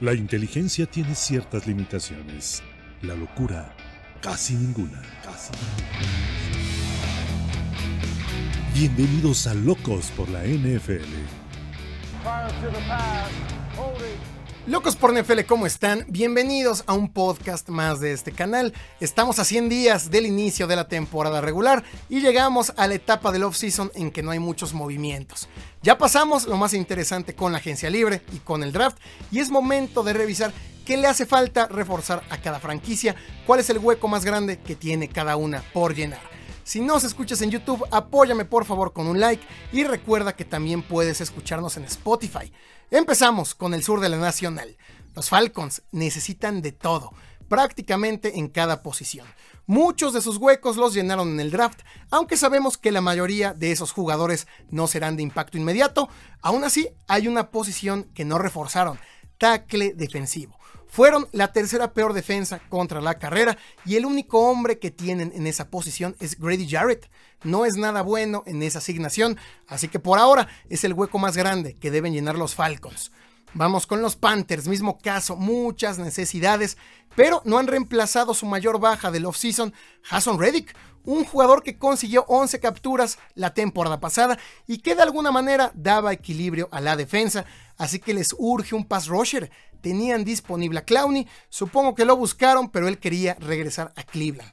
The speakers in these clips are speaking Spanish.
La inteligencia tiene ciertas limitaciones. La locura, casi ninguna. Casi Bienvenidos a Locos por la NFL. Locos por NFL, ¿cómo están? Bienvenidos a un podcast más de este canal. Estamos a 100 días del inicio de la temporada regular y llegamos a la etapa del off-season en que no hay muchos movimientos. Ya pasamos lo más interesante con la agencia libre y con el draft y es momento de revisar qué le hace falta reforzar a cada franquicia, cuál es el hueco más grande que tiene cada una por llenar. Si nos escuchas en YouTube, apóyame por favor con un like y recuerda que también puedes escucharnos en Spotify. Empezamos con el sur de la Nacional. Los Falcons necesitan de todo, prácticamente en cada posición. Muchos de sus huecos los llenaron en el draft, aunque sabemos que la mayoría de esos jugadores no serán de impacto inmediato, aún así hay una posición que no reforzaron, tackle defensivo. Fueron la tercera peor defensa contra la carrera y el único hombre que tienen en esa posición es Grady Jarrett. No es nada bueno en esa asignación, así que por ahora es el hueco más grande que deben llenar los Falcons. Vamos con los Panthers, mismo caso, muchas necesidades, pero no han reemplazado su mayor baja del offseason, Hassan Reddick, un jugador que consiguió 11 capturas la temporada pasada y que de alguna manera daba equilibrio a la defensa, así que les urge un pass rusher tenían disponible a Clowney. Supongo que lo buscaron, pero él quería regresar a Cleveland.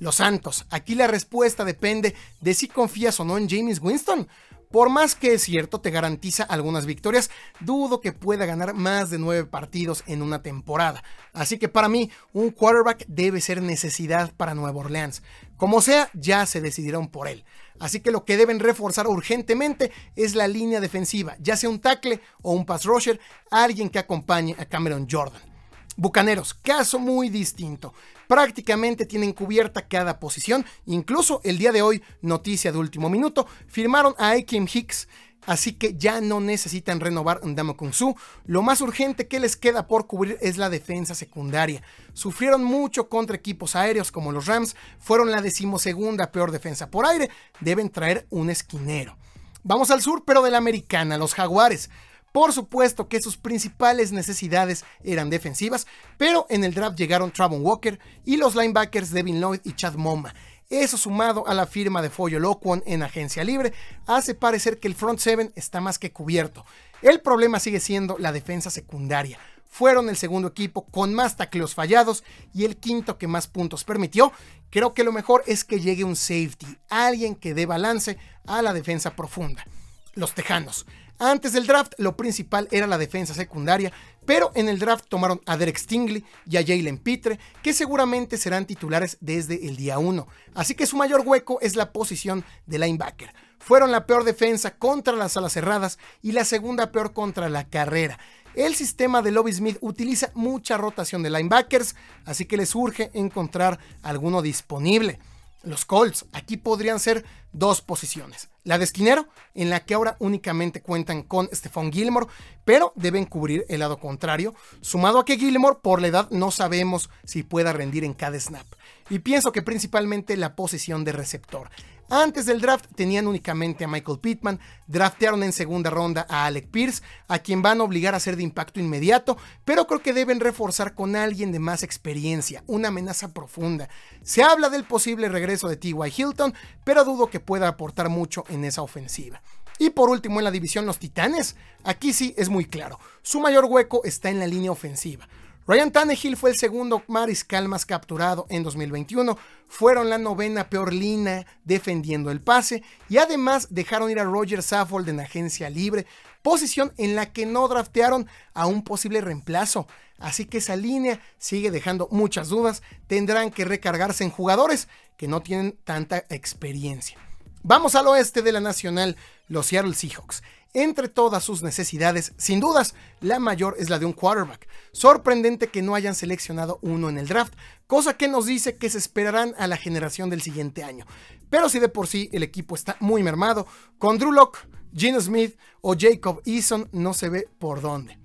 Los Santos, aquí la respuesta depende de si confías o no en James Winston. Por más que es cierto, te garantiza algunas victorias, dudo que pueda ganar más de nueve partidos en una temporada. Así que para mí, un quarterback debe ser necesidad para Nueva Orleans. Como sea, ya se decidieron por él. Así que lo que deben reforzar urgentemente es la línea defensiva, ya sea un tackle o un pass rusher, alguien que acompañe a Cameron Jordan. Bucaneros, caso muy distinto. Prácticamente tienen cubierta cada posición. Incluso el día de hoy, noticia de último minuto, firmaron a Akeem Hicks así que ya no necesitan renovar Ndamo Su. Lo más urgente que les queda por cubrir es la defensa secundaria. Sufrieron mucho contra equipos aéreos como los Rams, fueron la decimosegunda peor defensa por aire, deben traer un esquinero. Vamos al sur, pero de la americana, los Jaguares. Por supuesto que sus principales necesidades eran defensivas, pero en el draft llegaron Travon Walker y los linebackers Devin Lloyd y Chad Moma. Eso sumado a la firma de Follo Loquon en agencia libre hace parecer que el front seven está más que cubierto. El problema sigue siendo la defensa secundaria. Fueron el segundo equipo con más tacleos fallados y el quinto que más puntos permitió. Creo que lo mejor es que llegue un safety, alguien que dé balance a la defensa profunda. Los Tejanos. Antes del draft, lo principal era la defensa secundaria, pero en el draft tomaron a Derek Stingley y a Jalen Pitre, que seguramente serán titulares desde el día 1. Así que su mayor hueco es la posición de linebacker. Fueron la peor defensa contra las alas cerradas y la segunda peor contra la carrera. El sistema de Lobby Smith utiliza mucha rotación de linebackers, así que les urge encontrar alguno disponible. Los Colts aquí podrían ser dos posiciones. La de esquinero, en la que ahora únicamente cuentan con Stephon Gilmore, pero deben cubrir el lado contrario, sumado a que Gilmore por la edad no sabemos si pueda rendir en cada snap. Y pienso que principalmente la posición de receptor. Antes del draft tenían únicamente a Michael Pittman, draftearon en segunda ronda a Alec Pierce, a quien van a obligar a ser de impacto inmediato, pero creo que deben reforzar con alguien de más experiencia, una amenaza profunda. Se habla del posible regreso de T.Y. Hilton, pero dudo que pueda aportar mucho en esa ofensiva. Y por último en la división los Titanes, aquí sí es muy claro, su mayor hueco está en la línea ofensiva. Ryan Tannehill fue el segundo mariscal más capturado en 2021, fueron la novena peor línea defendiendo el pase y además dejaron ir a Roger Saffold en agencia libre, posición en la que no draftearon a un posible reemplazo. Así que esa línea sigue dejando muchas dudas, tendrán que recargarse en jugadores que no tienen tanta experiencia. Vamos al oeste de la Nacional, los Seattle Seahawks. Entre todas sus necesidades, sin dudas, la mayor es la de un quarterback. Sorprendente que no hayan seleccionado uno en el draft, cosa que nos dice que se esperarán a la generación del siguiente año. Pero si de por sí el equipo está muy mermado, con Drew Locke, Gino Smith o Jacob Eason no se ve por dónde.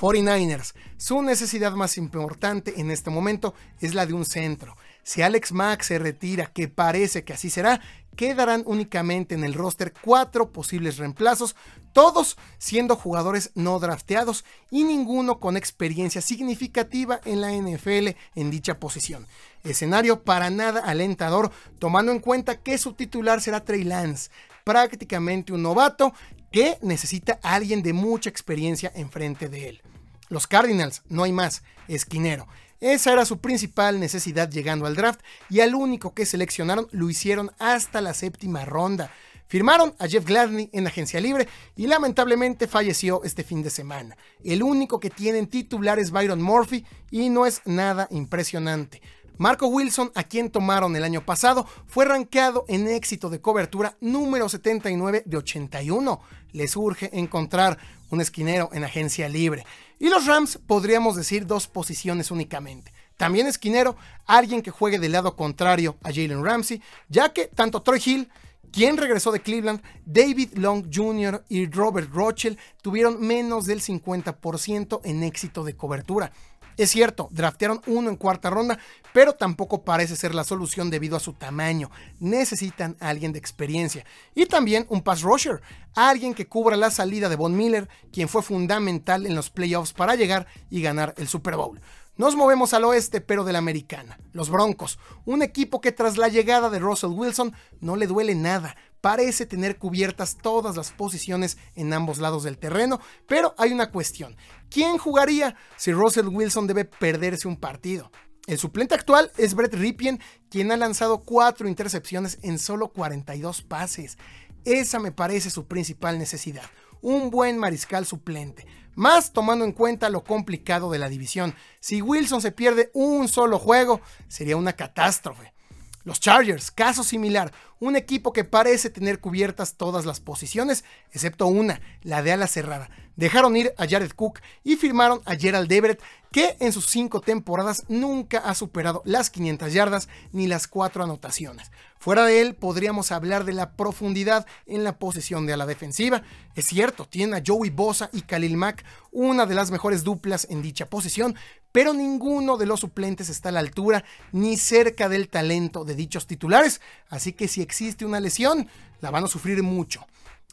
49ers, su necesidad más importante en este momento es la de un centro. Si Alex Mack se retira, que parece que así será, quedarán únicamente en el roster cuatro posibles reemplazos, todos siendo jugadores no drafteados y ninguno con experiencia significativa en la NFL en dicha posición. Escenario para nada alentador, tomando en cuenta que su titular será Trey Lance, prácticamente un novato que necesita a alguien de mucha experiencia enfrente de él. Los Cardinals, no hay más, esquinero. Esa era su principal necesidad llegando al draft y al único que seleccionaron lo hicieron hasta la séptima ronda. Firmaron a Jeff Gladney en agencia libre y lamentablemente falleció este fin de semana. El único que tienen titular es Byron Murphy y no es nada impresionante. Marco Wilson, a quien tomaron el año pasado, fue rankeado en éxito de cobertura número 79 de 81. Les urge encontrar un esquinero en agencia libre. Y los Rams podríamos decir dos posiciones únicamente. También esquinero, alguien que juegue del lado contrario a Jalen Ramsey, ya que tanto Troy Hill, quien regresó de Cleveland, David Long Jr. y Robert Rochelle tuvieron menos del 50% en éxito de cobertura. Es cierto, draftearon uno en cuarta ronda, pero tampoco parece ser la solución debido a su tamaño. Necesitan a alguien de experiencia. Y también un pass rusher, alguien que cubra la salida de Von Miller, quien fue fundamental en los playoffs para llegar y ganar el Super Bowl. Nos movemos al oeste, pero de la americana. Los Broncos, un equipo que tras la llegada de Russell Wilson no le duele nada parece tener cubiertas todas las posiciones en ambos lados del terreno, pero hay una cuestión. ¿Quién jugaría si Russell Wilson debe perderse un partido? El suplente actual es Brett Ripien, quien ha lanzado cuatro intercepciones en solo 42 pases. Esa me parece su principal necesidad. Un buen mariscal suplente. Más tomando en cuenta lo complicado de la división. Si Wilson se pierde un solo juego, sería una catástrofe. Los Chargers, caso similar, un equipo que parece tener cubiertas todas las posiciones, excepto una, la de ala cerrada. Dejaron ir a Jared Cook y firmaron a Gerald Everett, que en sus cinco temporadas nunca ha superado las 500 yardas ni las cuatro anotaciones. Fuera de él, podríamos hablar de la profundidad en la posición de la defensiva. Es cierto, tiene a Joey Bosa y Khalil Mack, una de las mejores duplas en dicha posición, pero ninguno de los suplentes está a la altura ni cerca del talento de dichos titulares, así que si existe una lesión, la van a sufrir mucho.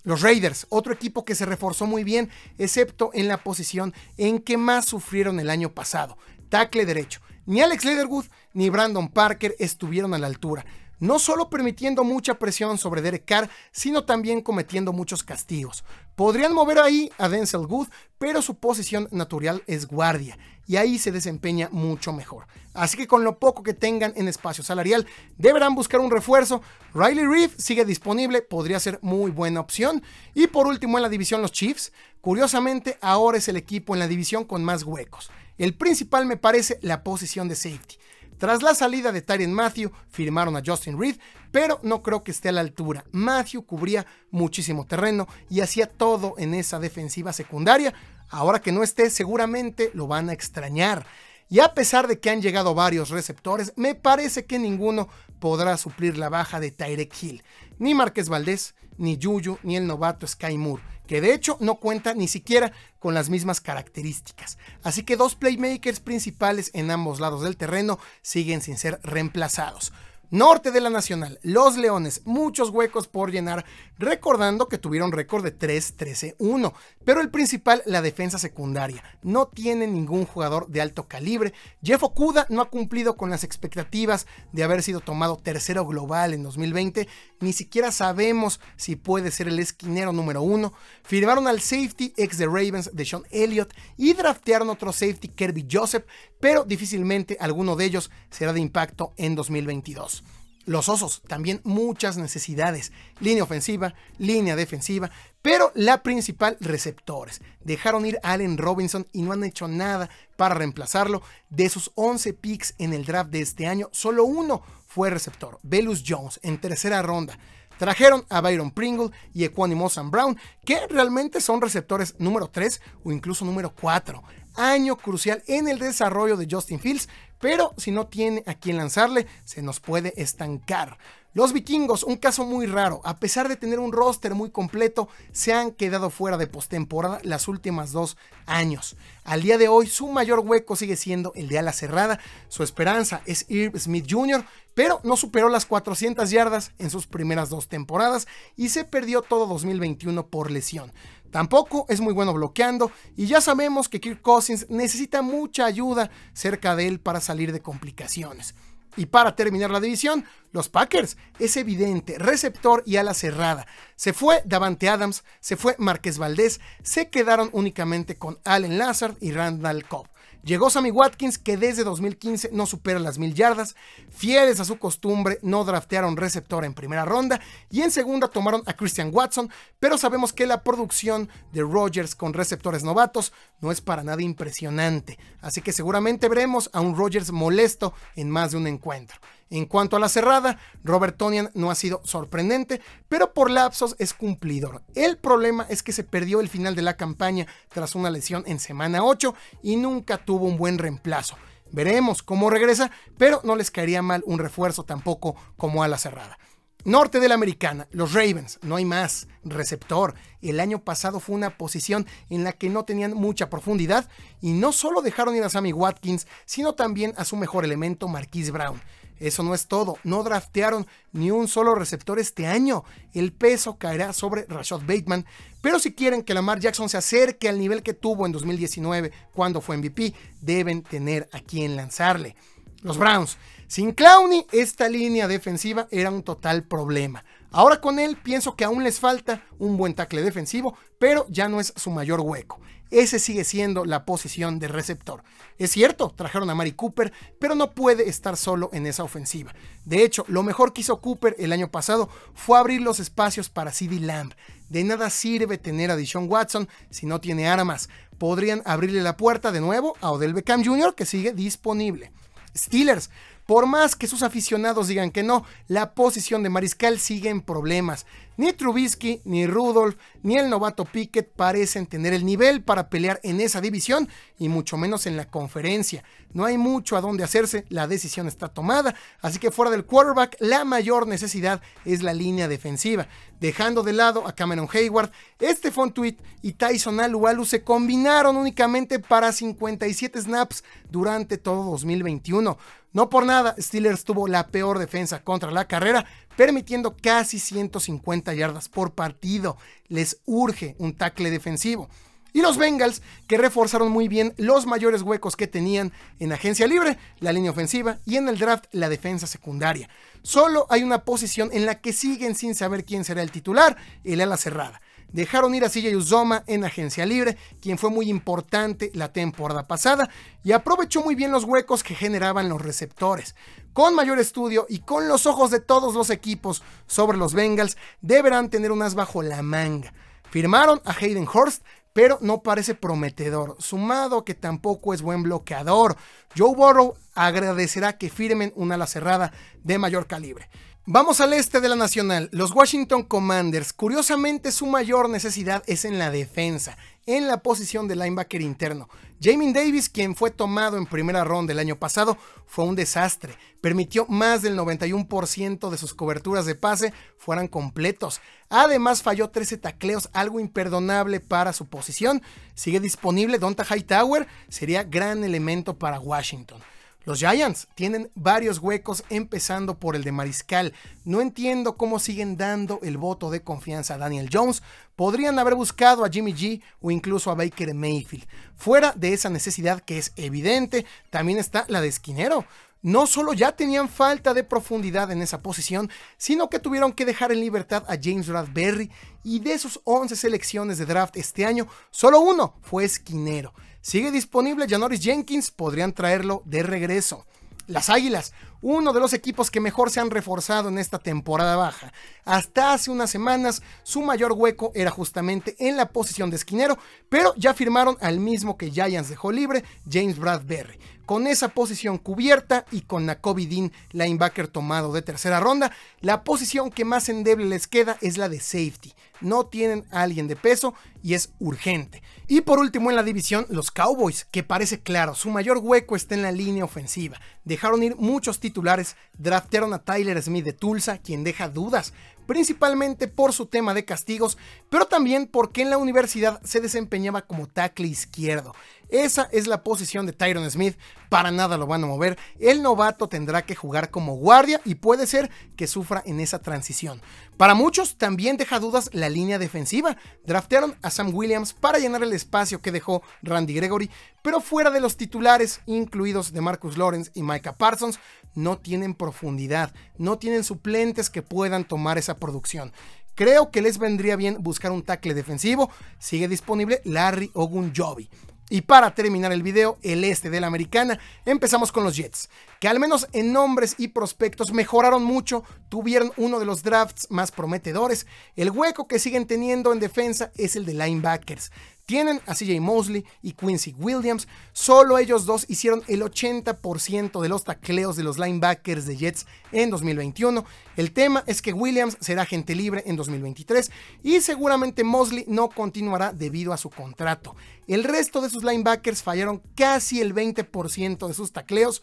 Los Raiders, otro equipo que se reforzó muy bien, excepto en la posición en que más sufrieron el año pasado, tackle derecho. Ni Alex Leatherwood ni Brandon Parker estuvieron a la altura no solo permitiendo mucha presión sobre Derek Carr, sino también cometiendo muchos castigos. Podrían mover ahí a Denzel Good, pero su posición natural es guardia, y ahí se desempeña mucho mejor. Así que con lo poco que tengan en espacio salarial, deberán buscar un refuerzo. Riley Reeve sigue disponible, podría ser muy buena opción. Y por último en la división los Chiefs, curiosamente ahora es el equipo en la división con más huecos. El principal me parece la posición de safety. Tras la salida de Tyrion Matthew, firmaron a Justin Reed, pero no creo que esté a la altura. Matthew cubría muchísimo terreno y hacía todo en esa defensiva secundaria. Ahora que no esté, seguramente lo van a extrañar. Y a pesar de que han llegado varios receptores, me parece que ninguno podrá suplir la baja de Tyrek Hill. Ni Márquez Valdés, ni Yuyu, ni el novato Sky Moore que de hecho no cuenta ni siquiera con las mismas características. Así que dos playmakers principales en ambos lados del terreno siguen sin ser reemplazados. Norte de la Nacional, los Leones, muchos huecos por llenar, recordando que tuvieron récord de 3-13-1, pero el principal, la defensa secundaria. No tiene ningún jugador de alto calibre. Jeff Okuda no ha cumplido con las expectativas de haber sido tomado tercero global en 2020, ni siquiera sabemos si puede ser el esquinero número uno. Firmaron al safety ex de Ravens de Sean Elliott y draftearon otro safety Kirby Joseph, pero difícilmente alguno de ellos será de impacto en 2022. Los osos, también muchas necesidades. Línea ofensiva, línea defensiva, pero la principal, receptores. Dejaron ir a Allen Robinson y no han hecho nada para reemplazarlo. De sus 11 picks en el draft de este año, solo uno fue receptor, Velus Jones, en tercera ronda. Trajeron a Byron Pringle y Equanimous Brown, que realmente son receptores número 3 o incluso número 4 año crucial en el desarrollo de Justin Fields, pero si no tiene a quien lanzarle, se nos puede estancar. Los vikingos, un caso muy raro, a pesar de tener un roster muy completo, se han quedado fuera de postemporada las últimas dos años. Al día de hoy, su mayor hueco sigue siendo el de ala cerrada. Su esperanza es Irv Smith Jr., pero no superó las 400 yardas en sus primeras dos temporadas y se perdió todo 2021 por lesión. Tampoco es muy bueno bloqueando y ya sabemos que Kirk Cousins necesita mucha ayuda cerca de él para salir de complicaciones. Y para terminar la división, los Packers, es evidente, receptor y ala cerrada. Se fue Davante Adams, se fue Márquez Valdés, se quedaron únicamente con Allen Lazard y Randall Cobb. Llegó Sammy Watkins, que desde 2015 no supera las mil yardas. Fieles a su costumbre, no draftearon receptor en primera ronda y en segunda tomaron a Christian Watson, pero sabemos que la producción de Rodgers con receptores novatos no es para nada impresionante. Así que seguramente veremos a un Rodgers molesto en más de un encuentro. En cuanto a la cerrada, Robert Tonian no ha sido sorprendente, pero por lapsos es cumplidor. El problema es que se perdió el final de la campaña tras una lesión en semana 8 y nunca tuvo un buen reemplazo. Veremos cómo regresa, pero no les caería mal un refuerzo tampoco como a la cerrada. Norte de la Americana, los Ravens, no hay más, receptor. El año pasado fue una posición en la que no tenían mucha profundidad y no solo dejaron ir a Sammy Watkins, sino también a su mejor elemento, Marquise Brown. Eso no es todo, no draftearon ni un solo receptor este año. El peso caerá sobre Rashad Bateman. Pero si quieren que Lamar Jackson se acerque al nivel que tuvo en 2019 cuando fue MVP, deben tener a quien lanzarle. Los Browns. Sin Clowney, esta línea defensiva era un total problema. Ahora con él pienso que aún les falta un buen tackle defensivo, pero ya no es su mayor hueco ese sigue siendo la posición de receptor. Es cierto, trajeron a Mari Cooper, pero no puede estar solo en esa ofensiva. De hecho, lo mejor que hizo Cooper el año pasado fue abrir los espacios para CD Lamb. De nada sirve tener a Deshaun Watson si no tiene armas. Podrían abrirle la puerta de nuevo a Odell Beckham Jr., que sigue disponible. Steelers, por más que sus aficionados digan que no, la posición de Mariscal sigue en problemas. Ni Trubisky, ni Rudolph, ni el novato Pickett parecen tener el nivel para pelear en esa división y mucho menos en la conferencia. No hay mucho a dónde hacerse, la decisión está tomada, así que fuera del quarterback la mayor necesidad es la línea defensiva. Dejando de lado a Cameron Hayward, Stephon Tweet y Tyson Alualu se combinaron únicamente para 57 snaps durante todo 2021. No por nada, Steelers tuvo la peor defensa contra la carrera, permitiendo casi 150 yardas por partido. Les urge un tackle defensivo. Y los Bengals, que reforzaron muy bien los mayores huecos que tenían en agencia libre, la línea ofensiva y en el draft la defensa secundaria. Solo hay una posición en la que siguen sin saber quién será el titular, el ala cerrada. Dejaron ir a CJ Uzoma en agencia libre, quien fue muy importante la temporada pasada y aprovechó muy bien los huecos que generaban los receptores. Con mayor estudio y con los ojos de todos los equipos sobre los Bengals, deberán tener un as bajo la manga. Firmaron a Hayden Hurst, pero no parece prometedor, sumado que tampoco es buen bloqueador. Joe Burrow agradecerá que firmen una ala cerrada de mayor calibre. Vamos al este de la Nacional. Los Washington Commanders, curiosamente su mayor necesidad es en la defensa, en la posición de linebacker interno. Jamie Davis, quien fue tomado en primera ronda el año pasado, fue un desastre. Permitió más del 91% de sus coberturas de pase fueran completos. Además falló 13 tacleos, algo imperdonable para su posición. Sigue disponible Donta Hightower, sería gran elemento para Washington. Los Giants tienen varios huecos, empezando por el de Mariscal. No entiendo cómo siguen dando el voto de confianza a Daniel Jones. Podrían haber buscado a Jimmy G o incluso a Baker Mayfield. Fuera de esa necesidad que es evidente, también está la de esquinero no solo ya tenían falta de profundidad en esa posición, sino que tuvieron que dejar en libertad a James Bradbury y de sus 11 selecciones de draft este año, solo uno fue esquinero. Sigue disponible Janoris Jenkins, podrían traerlo de regreso. Las Águilas, uno de los equipos que mejor se han reforzado en esta temporada baja. Hasta hace unas semanas su mayor hueco era justamente en la posición de esquinero, pero ya firmaron al mismo que Giants dejó libre, James Bradbury. Con esa posición cubierta y con Nakobe Dean, linebacker tomado de tercera ronda, la posición que más endeble les queda es la de safety. No tienen a alguien de peso y es urgente. Y por último en la división, los Cowboys, que parece claro, su mayor hueco está en la línea ofensiva. Dejaron ir muchos titulares, draftearon a Tyler Smith de Tulsa, quien deja dudas, principalmente por su tema de castigos, pero también porque en la universidad se desempeñaba como tackle izquierdo. Esa es la posición de Tyron Smith, para nada lo van a mover. El novato tendrá que jugar como guardia y puede ser que sufra en esa transición. Para muchos también deja dudas la línea defensiva. Draftearon a Sam Williams para llenar el espacio que dejó Randy Gregory, pero fuera de los titulares, incluidos de Marcus Lawrence y Micah Parsons, no tienen profundidad, no tienen suplentes que puedan tomar esa producción. Creo que les vendría bien buscar un tackle defensivo. Sigue disponible Larry Ogunjobi. Y para terminar el video, el este de la americana, empezamos con los Jets, que al menos en nombres y prospectos mejoraron mucho, tuvieron uno de los drafts más prometedores. El hueco que siguen teniendo en defensa es el de linebackers. Tienen a CJ Mosley y Quincy Williams. Solo ellos dos hicieron el 80% de los tacleos de los linebackers de Jets en 2021. El tema es que Williams será agente libre en 2023 y seguramente Mosley no continuará debido a su contrato. El resto de sus linebackers fallaron casi el 20% de sus tacleos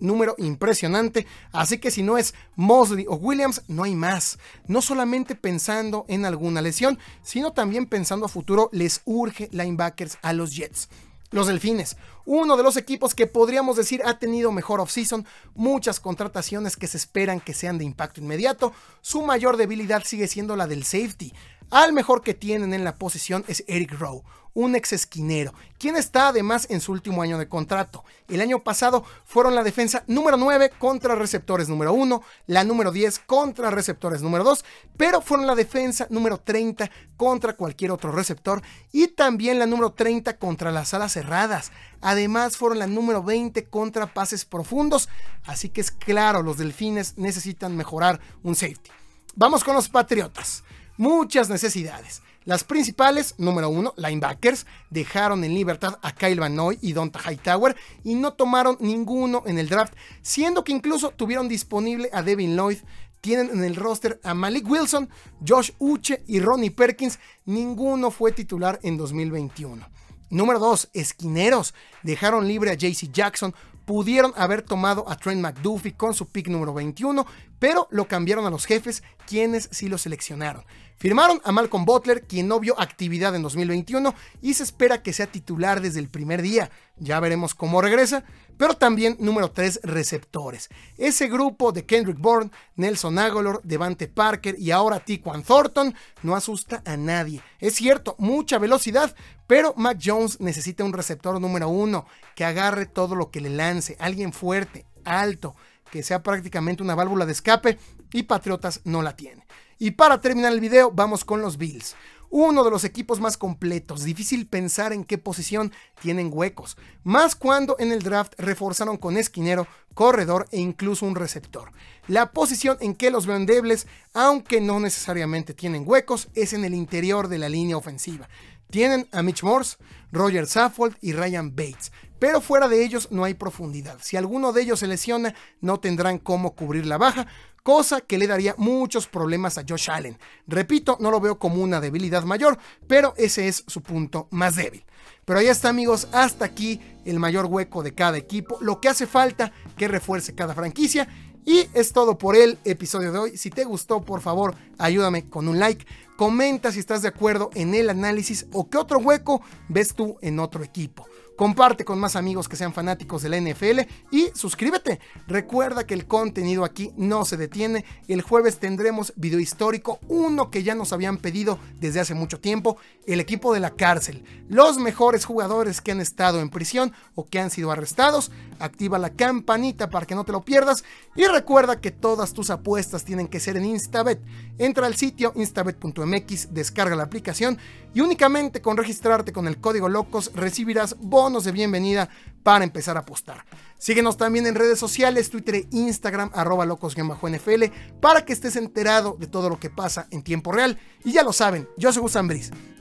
número impresionante. Así que si no es Mosley o Williams, no hay más. No solamente pensando en alguna lesión, sino también pensando a futuro, les urge linebackers a los Jets. Los Delfines, uno de los equipos que podríamos decir ha tenido mejor offseason, muchas contrataciones que se esperan que sean de impacto inmediato. Su mayor debilidad sigue siendo la del safety. Al mejor que tienen en la posición es Eric Rowe, un ex esquinero, quien está además en su último año de contrato. El año pasado fueron la defensa número 9 contra receptores número 1, la número 10 contra receptores número 2, pero fueron la defensa número 30 contra cualquier otro receptor y también la número 30 contra las alas cerradas. Además fueron la número 20 contra pases profundos, así que es claro, los delfines necesitan mejorar un safety. Vamos con los Patriotas muchas necesidades. Las principales, número uno, linebackers, dejaron en libertad a Kyle Van Noy y Donta Hightower y no tomaron ninguno en el draft, siendo que incluso tuvieron disponible a Devin Lloyd. Tienen en el roster a Malik Wilson, Josh Uche y Ronnie Perkins. Ninguno fue titular en 2021. Número 2. Esquineros. Dejaron libre a JC Jackson, pudieron haber tomado a Trent McDuffie con su pick número 21, pero lo cambiaron a los jefes, quienes sí lo seleccionaron. Firmaron a Malcolm Butler, quien no vio actividad en 2021 y se espera que sea titular desde el primer día. Ya veremos cómo regresa. Pero también número 3, receptores. Ese grupo de Kendrick Bourne, Nelson Aguilar, Devante Parker y ahora Tiquan Thornton no asusta a nadie. Es cierto, mucha velocidad, pero Mac Jones necesita un receptor número 1 que agarre todo lo que le lance, alguien fuerte, alto, que sea prácticamente una válvula de escape y Patriotas no la tiene. Y para terminar el video, vamos con los Bills. Uno de los equipos más completos, difícil pensar en qué posición tienen huecos, más cuando en el draft reforzaron con esquinero, corredor e incluso un receptor. La posición en que los veo endebles, aunque no necesariamente tienen huecos, es en el interior de la línea ofensiva. Tienen a Mitch Morse, Roger Saffold y Ryan Bates, pero fuera de ellos no hay profundidad. Si alguno de ellos se lesiona, no tendrán cómo cubrir la baja, cosa que le daría muchos problemas a Josh Allen. Repito, no lo veo como una debilidad mayor, pero ese es su punto más débil. Pero ahí está amigos, hasta aquí el mayor hueco de cada equipo, lo que hace falta que refuerce cada franquicia. Y es todo por el episodio de hoy. Si te gustó, por favor, ayúdame con un like. Comenta si estás de acuerdo en el análisis o qué otro hueco ves tú en otro equipo comparte con más amigos que sean fanáticos de la NFL y suscríbete. Recuerda que el contenido aquí no se detiene. El jueves tendremos video histórico, uno que ya nos habían pedido desde hace mucho tiempo, el equipo de la cárcel. Los mejores jugadores que han estado en prisión o que han sido arrestados. Activa la campanita para que no te lo pierdas y recuerda que todas tus apuestas tienen que ser en Instabet. Entra al sitio instabet.mx, descarga la aplicación y únicamente con registrarte con el código LOCOS recibirás bonos de bienvenida para empezar a apostar. Síguenos también en redes sociales, Twitter e Instagram, arroba locos-nfl, para que estés enterado de todo lo que pasa en tiempo real. Y ya lo saben, yo soy Gus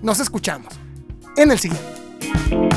Nos escuchamos en el siguiente.